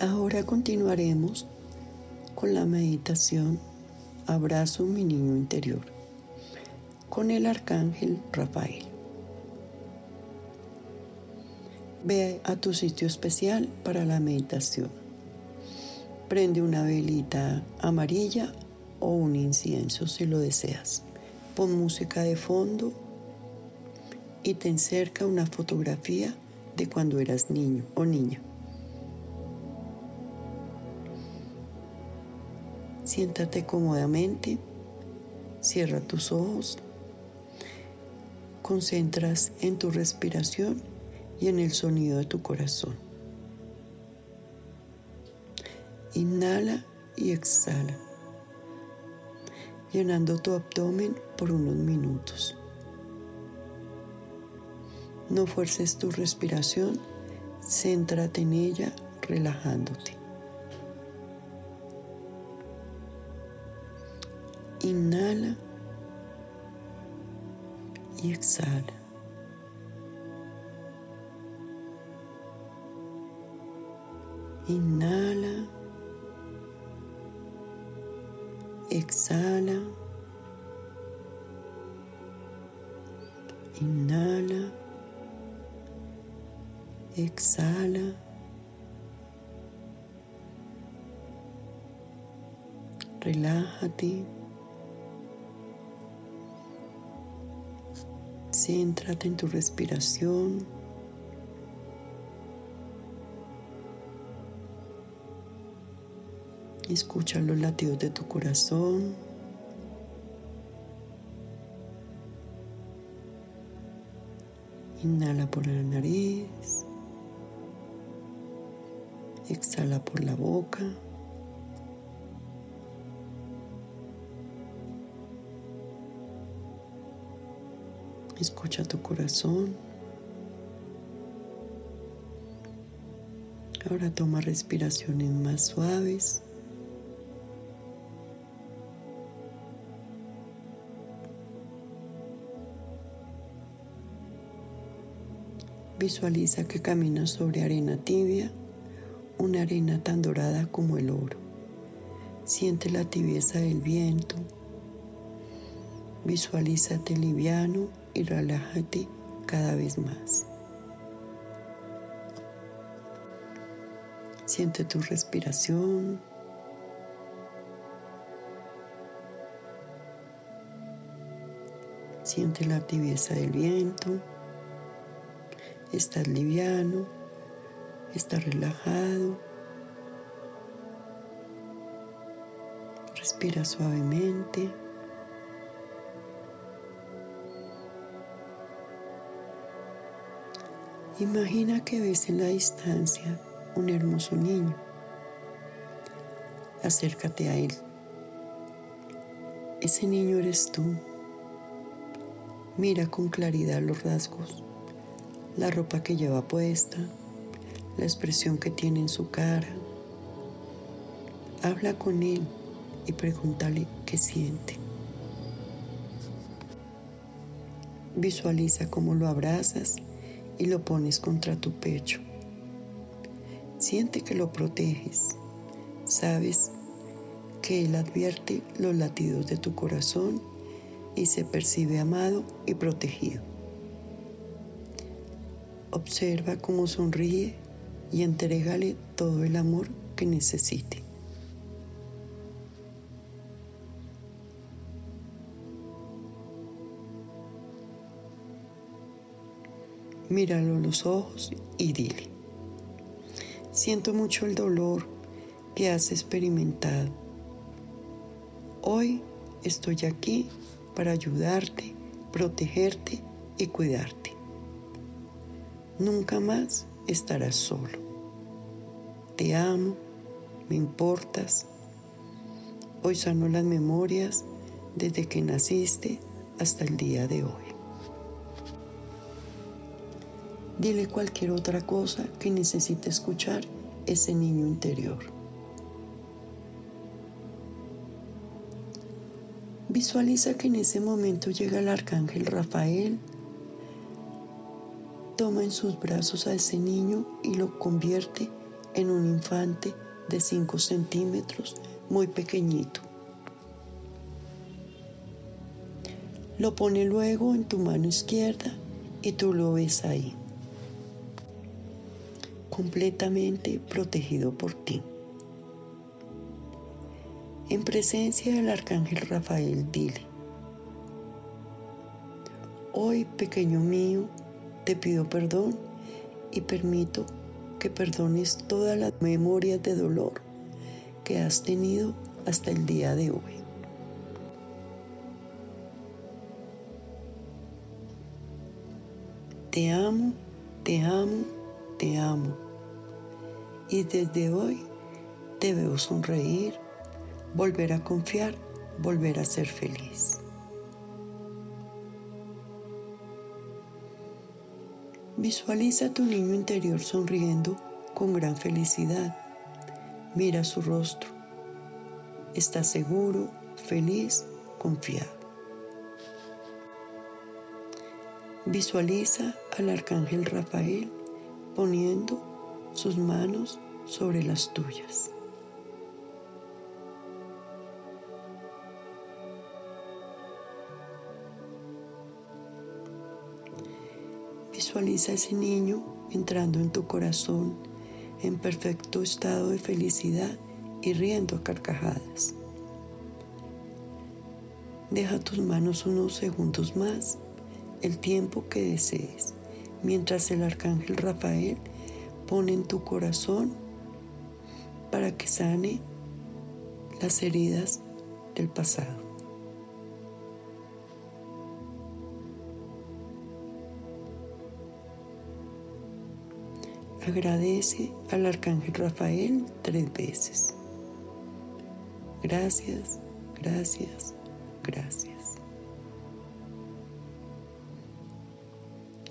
Ahora continuaremos con la meditación Abrazo mi niño interior con el arcángel Rafael. Ve a tu sitio especial para la meditación. Prende una velita amarilla o un incienso si lo deseas. Pon música de fondo y te encerca una fotografía de cuando eras niño o niña. Siéntate cómodamente, cierra tus ojos, concentras en tu respiración y en el sonido de tu corazón. Inhala y exhala, llenando tu abdomen por unos minutos. No fuerces tu respiración, céntrate en ella relajándote. Inhala y exhala. Inhala. Exhala. Inhala. Exhala. Relájate. Céntrate en tu respiración. Escucha los latidos de tu corazón. Inhala por la nariz. Exhala por la boca. Escucha tu corazón. Ahora toma respiraciones más suaves. Visualiza que caminas sobre arena tibia, una arena tan dorada como el oro. Siente la tibieza del viento. Visualízate liviano y relájate cada vez más. Siente tu respiración. Siente la tibieza del viento. Estás liviano, estás relajado. Respira suavemente. Imagina que ves en la distancia un hermoso niño. Acércate a él. Ese niño eres tú. Mira con claridad los rasgos la ropa que lleva puesta, la expresión que tiene en su cara. Habla con él y pregúntale qué siente. Visualiza cómo lo abrazas y lo pones contra tu pecho. Siente que lo proteges. Sabes que él advierte los latidos de tu corazón y se percibe amado y protegido. Observa cómo sonríe y entrégale todo el amor que necesite. Míralo a los ojos y dile, siento mucho el dolor que has experimentado. Hoy estoy aquí para ayudarte, protegerte y cuidarte. Nunca más estarás solo. Te amo, me importas. Hoy sano las memorias desde que naciste hasta el día de hoy. Dile cualquier otra cosa que necesite escuchar ese niño interior. Visualiza que en ese momento llega el arcángel Rafael toma en sus brazos a ese niño y lo convierte en un infante de 5 centímetros, muy pequeñito. Lo pone luego en tu mano izquierda y tú lo ves ahí, completamente protegido por ti. En presencia del arcángel Rafael, dile, hoy pequeño mío, te pido perdón y permito que perdones todas las memorias de dolor que has tenido hasta el día de hoy. Te amo, te amo, te amo. Y desde hoy te veo sonreír, volver a confiar, volver a ser feliz. Visualiza a tu niño interior sonriendo con gran felicidad. Mira su rostro. Está seguro, feliz, confiado. Visualiza al arcángel Rafael poniendo sus manos sobre las tuyas. Visualiza ese niño entrando en tu corazón en perfecto estado de felicidad y riendo a carcajadas. Deja tus manos unos segundos más, el tiempo que desees, mientras el arcángel Rafael pone en tu corazón para que sane las heridas del pasado. Agradece al arcángel Rafael tres veces. Gracias, gracias, gracias.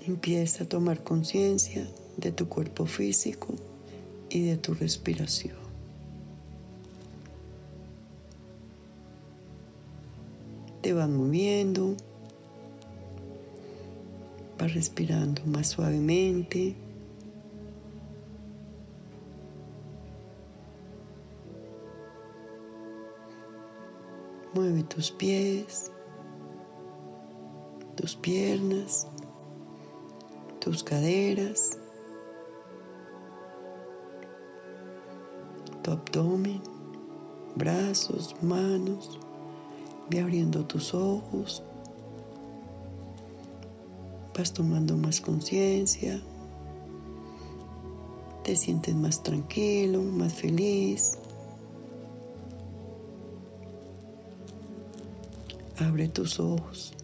Empieza a tomar conciencia de tu cuerpo físico y de tu respiración. Te vas moviendo, vas respirando más suavemente. Mueve tus pies, tus piernas, tus caderas, abdomen, brazos, manos. Ve abriendo tus ojos. Vas tomando más conciencia. Te sientes más tranquilo, más feliz. Abre tus ojos.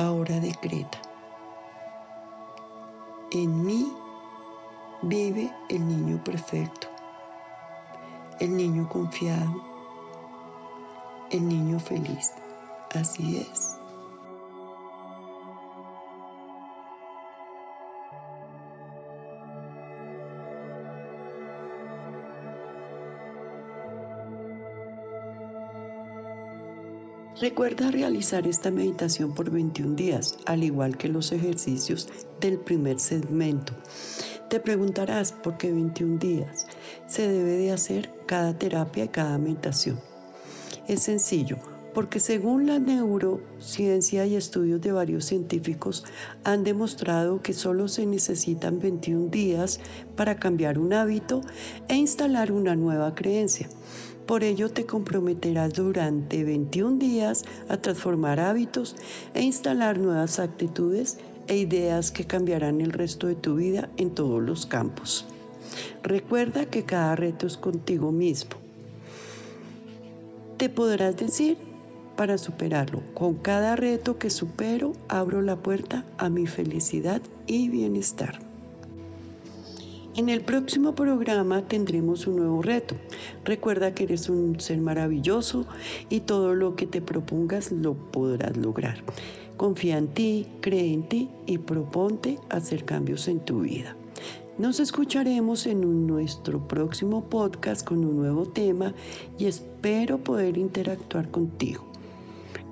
Ahora decreta. En mí vive el niño perfecto, el niño confiado, el niño feliz. Así es. Recuerda realizar esta meditación por 21 días, al igual que los ejercicios del primer segmento. Te preguntarás por qué 21 días. Se debe de hacer cada terapia y cada meditación. Es sencillo, porque según la neurociencia y estudios de varios científicos han demostrado que solo se necesitan 21 días para cambiar un hábito e instalar una nueva creencia. Por ello te comprometerás durante 21 días a transformar hábitos e instalar nuevas actitudes e ideas que cambiarán el resto de tu vida en todos los campos. Recuerda que cada reto es contigo mismo. Te podrás decir para superarlo. Con cada reto que supero, abro la puerta a mi felicidad y bienestar. En el próximo programa tendremos un nuevo reto. Recuerda que eres un ser maravilloso y todo lo que te propongas lo podrás lograr. Confía en ti, cree en ti y proponte hacer cambios en tu vida. Nos escucharemos en nuestro próximo podcast con un nuevo tema y espero poder interactuar contigo.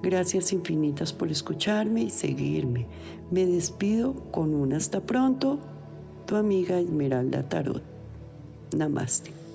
Gracias infinitas por escucharme y seguirme. Me despido con un hasta pronto, tu amiga Esmeralda Tarot. Namaste.